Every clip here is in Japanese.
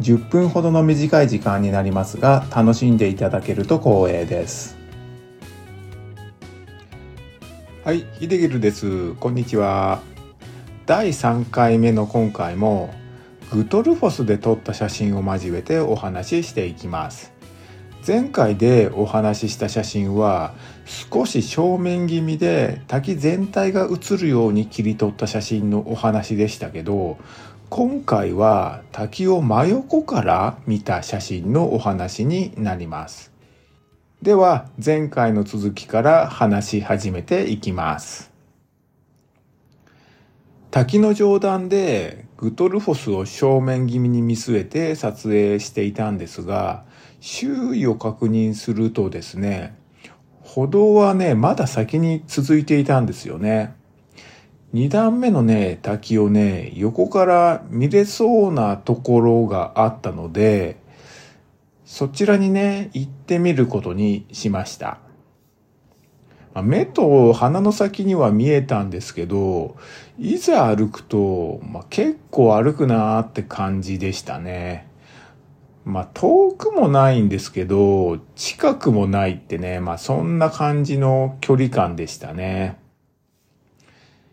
10分ほどの短い時間になりますが楽しんでいただけると光栄です。はいヒデギルです。こんにちは。第3回目の今回もグトルフォスで撮った写真を交えてお話ししていきます。前回でお話しした写真は少し正面気味で滝全体が映るように切り取った写真のお話でしたけど今回は滝を真横から見た写真のお話になりますでは前回の続きから話し始めていきます滝の上段でグトルフォスを正面気味に見据えて撮影していたんですが周囲を確認するとですね、歩道はね、まだ先に続いていたんですよね。二段目のね、滝をね、横から見れそうなところがあったので、そちらにね、行ってみることにしました。目と鼻の先には見えたんですけど、いざ歩くと、まあ、結構歩くなーって感じでしたね。まあ、遠くもないんですけど、近くもないってね、まあ、そんな感じの距離感でしたね。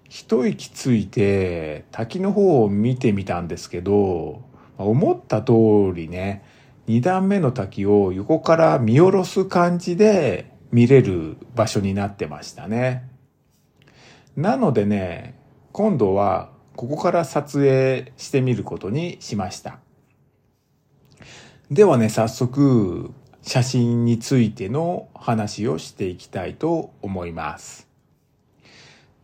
一息ついて滝の方を見てみたんですけど、思った通りね、二段目の滝を横から見下ろす感じで見れる場所になってましたね。なのでね、今度はここから撮影してみることにしました。ではね、早速、写真についての話をしていきたいと思います。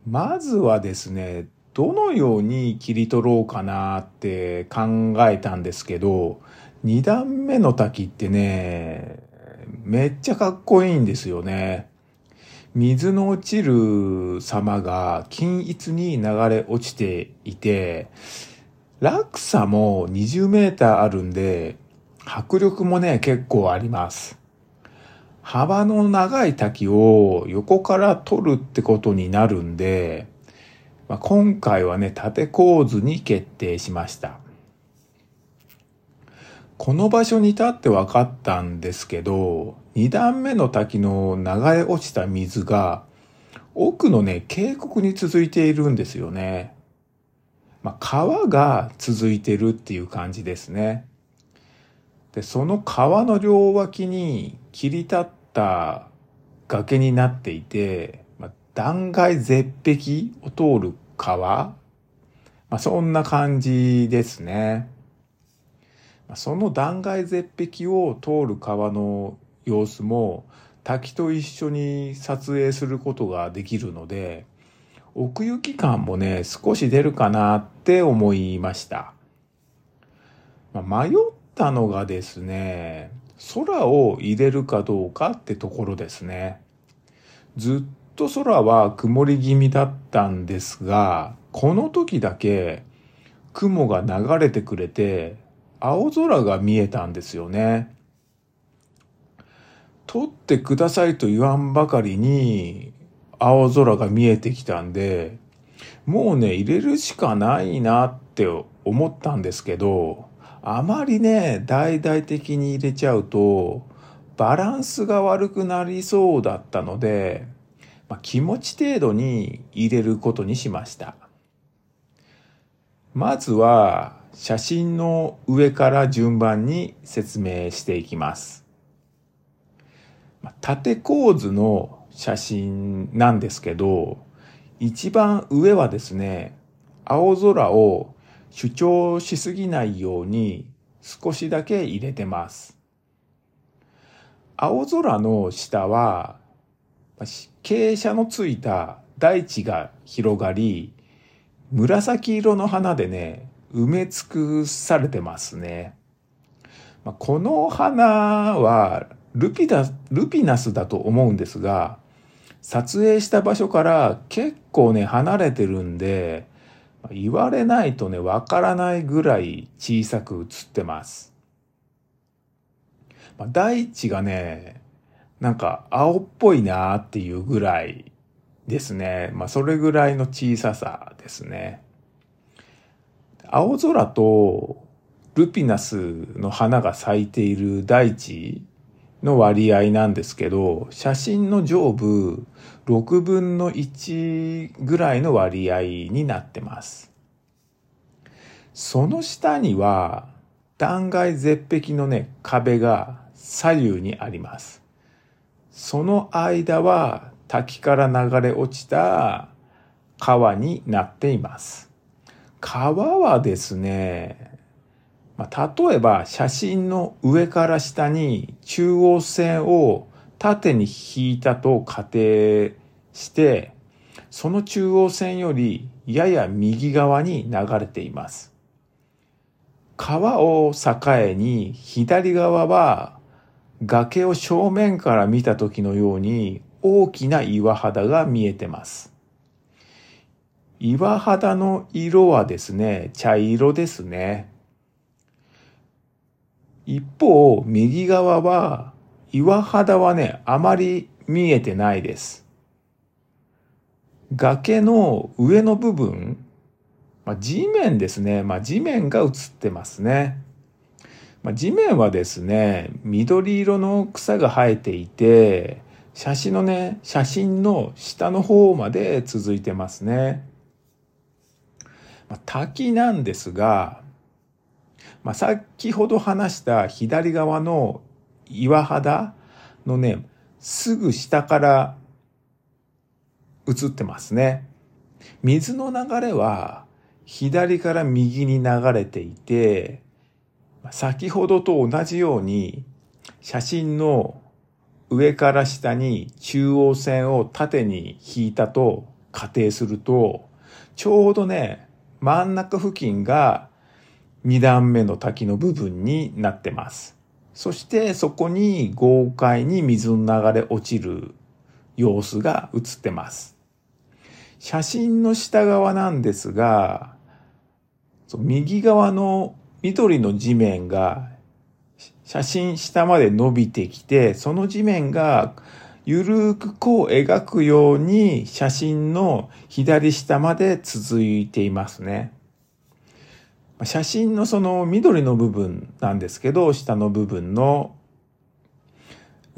まずはですね、どのように切り取ろうかなって考えたんですけど、二段目の滝ってね、めっちゃかっこいいんですよね。水の落ちる様が均一に流れ落ちていて、落差も20メーターあるんで、迫力もね、結構あります。幅の長い滝を横から撮るってことになるんで、まあ、今回はね、縦構図に決定しました。この場所に立って分かったんですけど、二段目の滝の流れ落ちた水が、奥のね、渓谷に続いているんですよね。まあ、川が続いてるっていう感じですね。で、その川の両脇に切り立った崖になっていて、まあ、断崖絶壁を通る川、まあ、そんな感じですね。その断崖絶壁を通る川の様子も滝と一緒に撮影することができるので、奥行き感もね、少し出るかなって思いました。まあ、迷ったのがですね、空を入れるかどうかってところですね。ずっと空は曇り気味だったんですが、この時だけ雲が流れてくれて、青空が見えたんですよね。撮ってくださいと言わんばかりに青空が見えてきたんで、もうね、入れるしかないなって思ったんですけど、あまりね、大々的に入れちゃうと、バランスが悪くなりそうだったので、まあ、気持ち程度に入れることにしました。まずは、写真の上から順番に説明していきます。縦構図の写真なんですけど、一番上はですね、青空を主張しすぎないように少しだけ入れてます。青空の下は傾斜のついた大地が広がり、紫色の花でね、埋め尽くされてますね。この花はルピナルピナスだと思うんですが、撮影した場所から結構ね、離れてるんで、言われないとね、わからないぐらい小さく映ってます。まあ、大地がね、なんか青っぽいなーっていうぐらいですね。まあそれぐらいの小ささですね。青空とルピナスの花が咲いている大地の割合なんですけど、写真の上部6分の1ぐらいの割合になってます。その下には断崖絶壁のね、壁が左右にあります。その間は滝から流れ落ちた川になっています。川はですね、まあ、例えば写真の上から下に中央線を縦に引いたと仮定して、その中央線よりやや右側に流れています。川を境に左側は崖を正面から見た時のように大きな岩肌が見えてます。岩肌の色はですね、茶色ですね。一方、右側は岩肌はね、あまり見えてないです。崖の上の部分、まあ、地面ですね。まあ、地面が映ってますね。まあ、地面はですね、緑色の草が生えていて、写真のね、写真の下の方まで続いてますね。まあ、滝なんですが、まあ、先ほど話した左側の岩肌のね、すぐ下から映ってますね。水の流れは左から右に流れていて、先ほどと同じように写真の上から下に中央線を縦に引いたと仮定すると、ちょうどね、真ん中付近が2段目の滝の部分になってます。そしてそこに豪快に水の流れ落ちる様子が映ってます。写真の下側なんですが、右側の緑の地面が写真下まで伸びてきて、その地面がゆるくこう描くように写真の左下まで続いていますね。写真のその緑の部分なんですけど、下の部分の、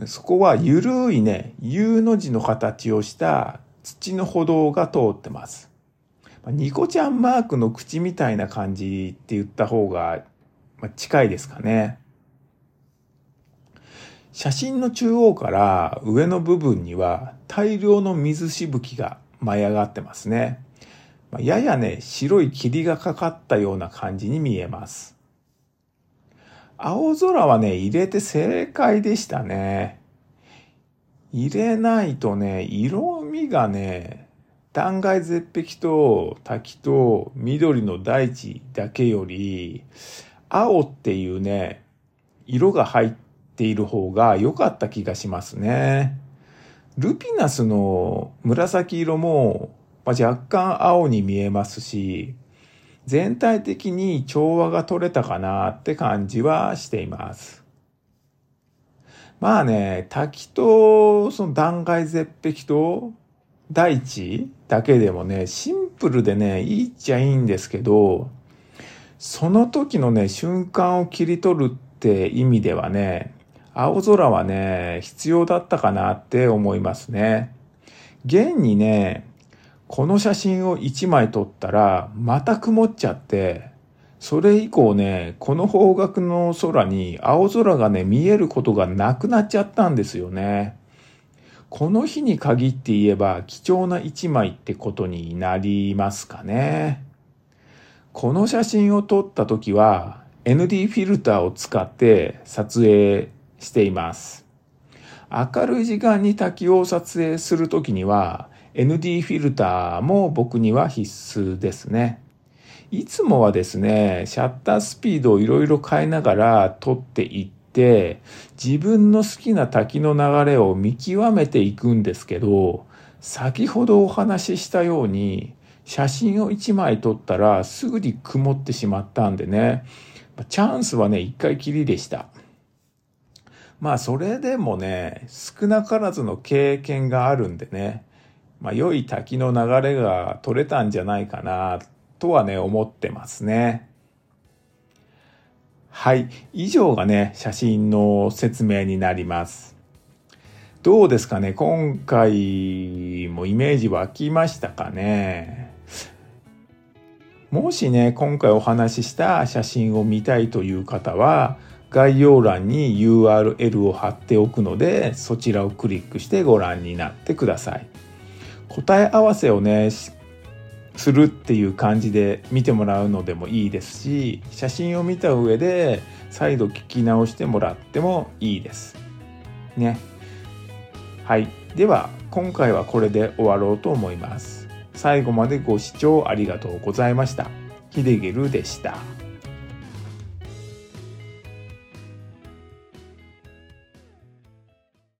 そこはゆるいね、U の字の形をした土の歩道が通ってます。ニコちゃんマークの口みたいな感じって言った方が近いですかね。写真の中央から上の部分には大量の水しぶきが舞い上がってますね。ややね、白い霧がかかったような感じに見えます。青空はね、入れて正解でしたね。入れないとね、色味がね、断崖絶壁と滝と緑の大地だけより、青っていうね、色が入っている方が良かった気がしますね。ルピナスの紫色も、まあ、若干青に見えますし、全体的に調和が取れたかなって感じはしています。まあね、滝とその断崖絶壁と大地だけでもね、シンプルでね、いいっちゃいいんですけど、その時のね、瞬間を切り取るって意味ではね、青空はね、必要だったかなって思いますね。現にね、この写真を1枚撮ったら、また曇っちゃって、それ以降ね、この方角の空に青空がね、見えることがなくなっちゃったんですよね。この日に限って言えば貴重な一枚ってことになりますかね。この写真を撮った時は ND フィルターを使って撮影しています。明るい時間に滝を撮影するときには ND フィルターも僕には必須ですね。いつもはですね、シャッタースピードをいろいろ変えながら撮っていって自分の好きな滝の流れを見極めていくんですけど先ほどお話ししたように写真を1枚撮ったらすぐに曇ってしまったんでね。チャンスはね1回きりでした。まあそれでもね少なからずの経験があるんでね。まあ良い滝の流れが取れたんじゃないかなとはね思ってますねはい。以上がね、写真の説明になります。どうですかね？今回もイメージ湧きましたかね？もしね、今回お話しした写真を見たいという方は、概要欄に URL を貼っておくので、そちらをクリックしてご覧になってください。答え合わせをね、するっていう感じで見てもらうのでもいいですし写真を見た上で再度聞き直してもらってもいいです。ね。はい。では今回はこれで終わろうと思います。最後までご視聴ありがとうございました。ヒデゲルでした。